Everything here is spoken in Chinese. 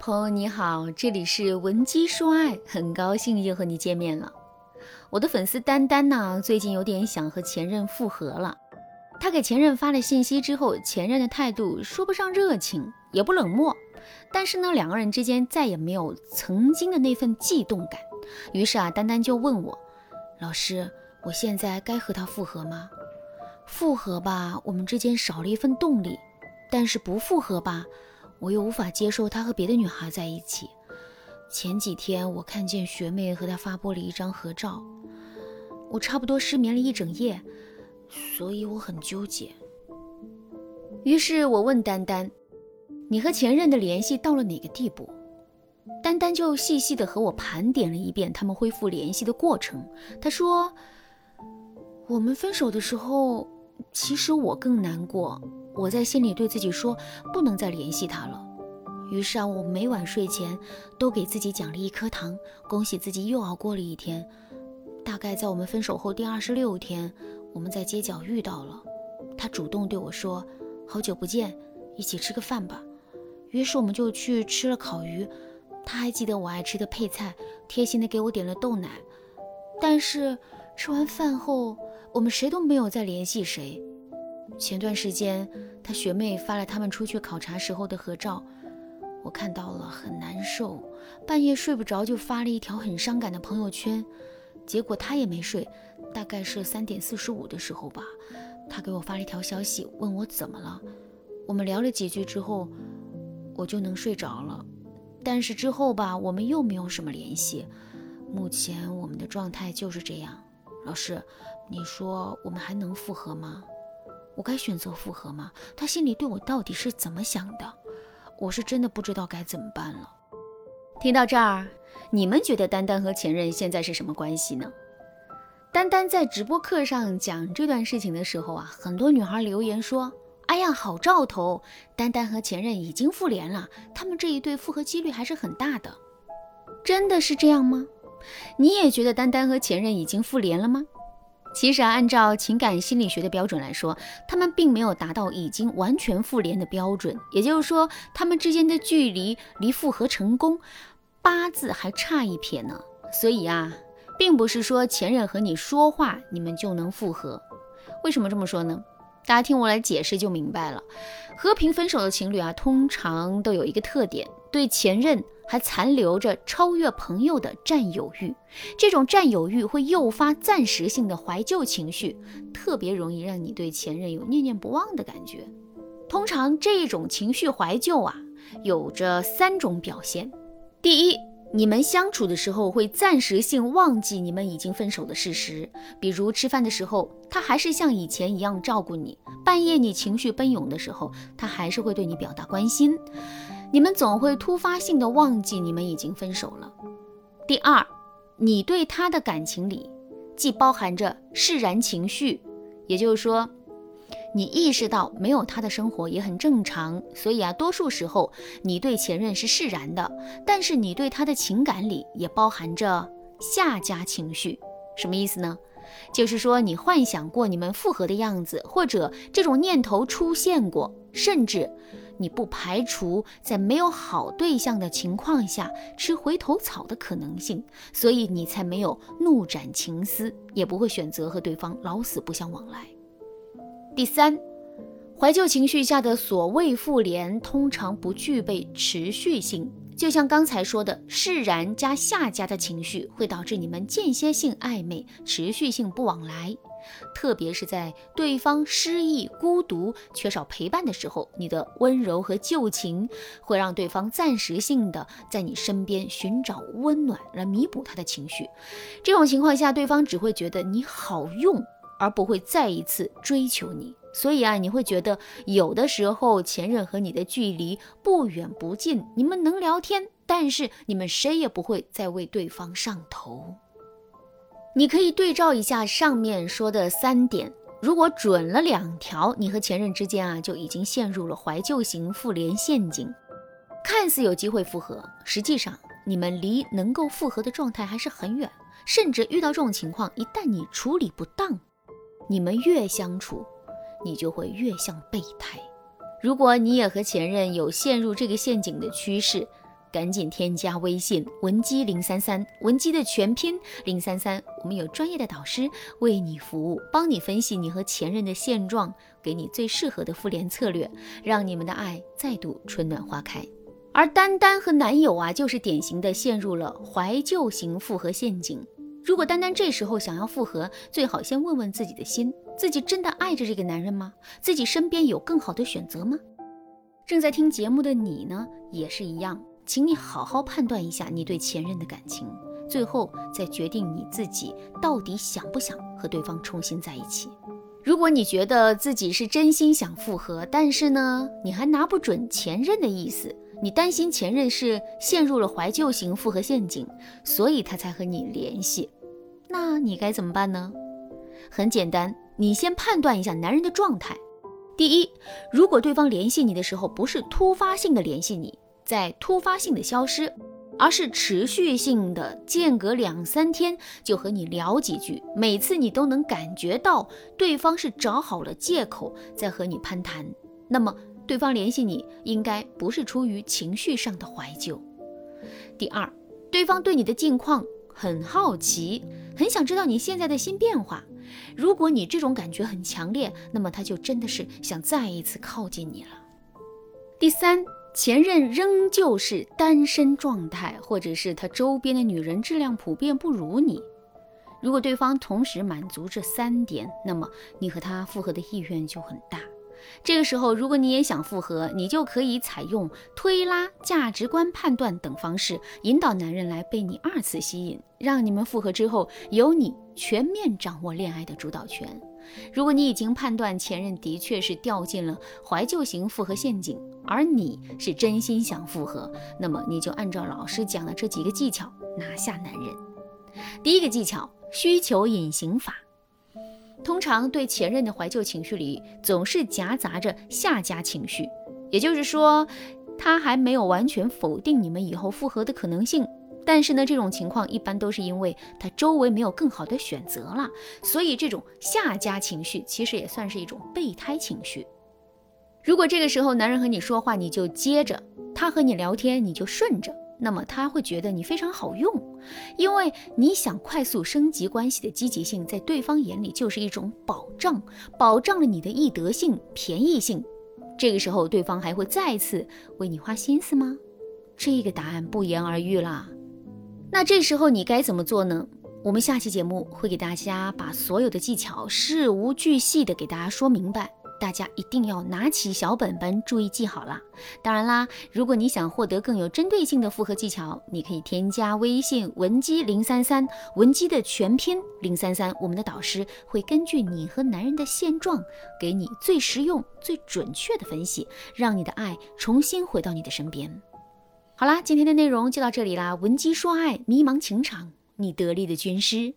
朋友你好，这里是文姬说爱，很高兴又和你见面了。我的粉丝丹丹呢，最近有点想和前任复合了。她给前任发了信息之后，前任的态度说不上热情，也不冷漠，但是呢，两个人之间再也没有曾经的那份悸动感。于是啊，丹丹就问我，老师，我现在该和他复合吗？复合吧，我们之间少了一份动力；但是不复合吧。我又无法接受他和别的女孩在一起。前几天我看见学妹和他发布了一张合照，我差不多失眠了一整夜，所以我很纠结。于是我问丹丹：“你和前任的联系到了哪个地步？”丹丹就细细的和我盘点了一遍他们恢复联系的过程。他说：“我们分手的时候，其实我更难过。”我在心里对自己说，不能再联系他了。于是啊，我每晚睡前都给自己奖励一颗糖，恭喜自己又熬过了一天。大概在我们分手后第二十六天，我们在街角遇到了，他主动对我说：“好久不见，一起吃个饭吧。”于是我们就去吃了烤鱼。他还记得我爱吃的配菜，贴心的给我点了豆奶。但是吃完饭后，我们谁都没有再联系谁。前段时间，他学妹发了他们出去考察时候的合照，我看到了很难受，半夜睡不着就发了一条很伤感的朋友圈。结果他也没睡，大概是三点四十五的时候吧，他给我发了一条消息，问我怎么了。我们聊了几句之后，我就能睡着了。但是之后吧，我们又没有什么联系。目前我们的状态就是这样。老师，你说我们还能复合吗？我该选择复合吗？他心里对我到底是怎么想的？我是真的不知道该怎么办了。听到这儿，你们觉得丹丹和前任现在是什么关系呢？丹丹在直播课上讲这段事情的时候啊，很多女孩留言说：“哎呀，好兆头！丹丹和前任已经复联了，他们这一对复合几率还是很大的。”真的是这样吗？你也觉得丹丹和前任已经复联了吗？其实啊，按照情感心理学的标准来说，他们并没有达到已经完全复联的标准，也就是说，他们之间的距离离复合成功八字还差一撇呢。所以啊，并不是说前任和你说话，你们就能复合。为什么这么说呢？大家听我来解释就明白了。和平分手的情侣啊，通常都有一个特点，对前任。还残留着超越朋友的占有欲，这种占有欲会诱发暂时性的怀旧情绪，特别容易让你对前任有念念不忘的感觉。通常这种情绪怀旧啊，有着三种表现：第一，你们相处的时候会暂时性忘记你们已经分手的事实，比如吃饭的时候，他还是像以前一样照顾你；半夜你情绪奔涌的时候，他还是会对你表达关心。你们总会突发性的忘记你们已经分手了。第二，你对他的感情里既包含着释然情绪，也就是说，你意识到没有他的生活也很正常，所以啊，多数时候你对前任是释然的。但是你对他的情感里也包含着下家情绪，什么意思呢？就是说你幻想过你们复合的样子，或者这种念头出现过，甚至。你不排除在没有好对象的情况下吃回头草的可能性，所以你才没有怒斩情丝，也不会选择和对方老死不相往来。第三，怀旧情绪下的所谓复联，通常不具备持续性。就像刚才说的，释然加下家的情绪会导致你们间歇性暧昧，持续性不往来。特别是在对方失意、孤独、缺少陪伴的时候，你的温柔和旧情会让对方暂时性的在你身边寻找温暖，来弥补他的情绪。这种情况下，对方只会觉得你好用，而不会再一次追求你。所以啊，你会觉得有的时候前任和你的距离不远不近，你们能聊天，但是你们谁也不会再为对方上头。你可以对照一下上面说的三点，如果准了两条，你和前任之间啊就已经陷入了怀旧型复联陷阱，看似有机会复合，实际上你们离能够复合的状态还是很远，甚至遇到这种情况，一旦你处理不当，你们越相处。你就会越像备胎。如果你也和前任有陷入这个陷阱的趋势，赶紧添加微信文姬零三三，文姬的全拼零三三，我们有专业的导师为你服务，帮你分析你和前任的现状，给你最适合的复联策略，让你们的爱再度春暖花开。而丹丹和男友啊，就是典型的陷入了怀旧型复合陷阱。如果丹丹这时候想要复合，最好先问问自己的心：自己真的爱着这个男人吗？自己身边有更好的选择吗？正在听节目的你呢，也是一样。请你好好判断一下你对前任的感情，最后再决定你自己到底想不想和对方重新在一起。如果你觉得自己是真心想复合，但是呢，你还拿不准前任的意思，你担心前任是陷入了怀旧型复合陷阱，所以他才和你联系，那你该怎么办呢？很简单，你先判断一下男人的状态。第一，如果对方联系你的时候不是突发性的联系你。在突发性的消失，而是持续性的间隔两三天就和你聊几句，每次你都能感觉到对方是找好了借口在和你攀谈，那么对方联系你应该不是出于情绪上的怀旧。第二，对方对你的近况很好奇，很想知道你现在的新变化。如果你这种感觉很强烈，那么他就真的是想再一次靠近你了。第三。前任仍旧是单身状态，或者是他周边的女人质量普遍不如你。如果对方同时满足这三点，那么你和他复合的意愿就很大。这个时候，如果你也想复合，你就可以采用推拉、价值观判断等方式，引导男人来被你二次吸引，让你们复合之后由你全面掌握恋爱的主导权。如果你已经判断前任的确是掉进了怀旧型复合陷阱，而你是真心想复合，那么你就按照老师讲的这几个技巧拿下男人。第一个技巧：需求隐形法。通常对前任的怀旧情绪里，总是夹杂着下家情绪，也就是说，他还没有完全否定你们以后复合的可能性。但是呢，这种情况一般都是因为他周围没有更好的选择了，所以这种下家情绪其实也算是一种备胎情绪。如果这个时候男人和你说话，你就接着；他和你聊天，你就顺着，那么他会觉得你非常好用，因为你想快速升级关系的积极性，在对方眼里就是一种保障，保障了你的易得性、便宜性。这个时候，对方还会再次为你花心思吗？这个答案不言而喻啦。那这时候你该怎么做呢？我们下期节目会给大家把所有的技巧事无巨细的给大家说明白，大家一定要拿起小本本，注意记好了。当然啦，如果你想获得更有针对性的复合技巧，你可以添加微信文姬零三三，文姬的全拼零三三，我们的导师会根据你和男人的现状，给你最实用、最准确的分析，让你的爱重新回到你的身边。好啦，今天的内容就到这里啦。闻鸡说爱，迷茫情场，你得力的军师。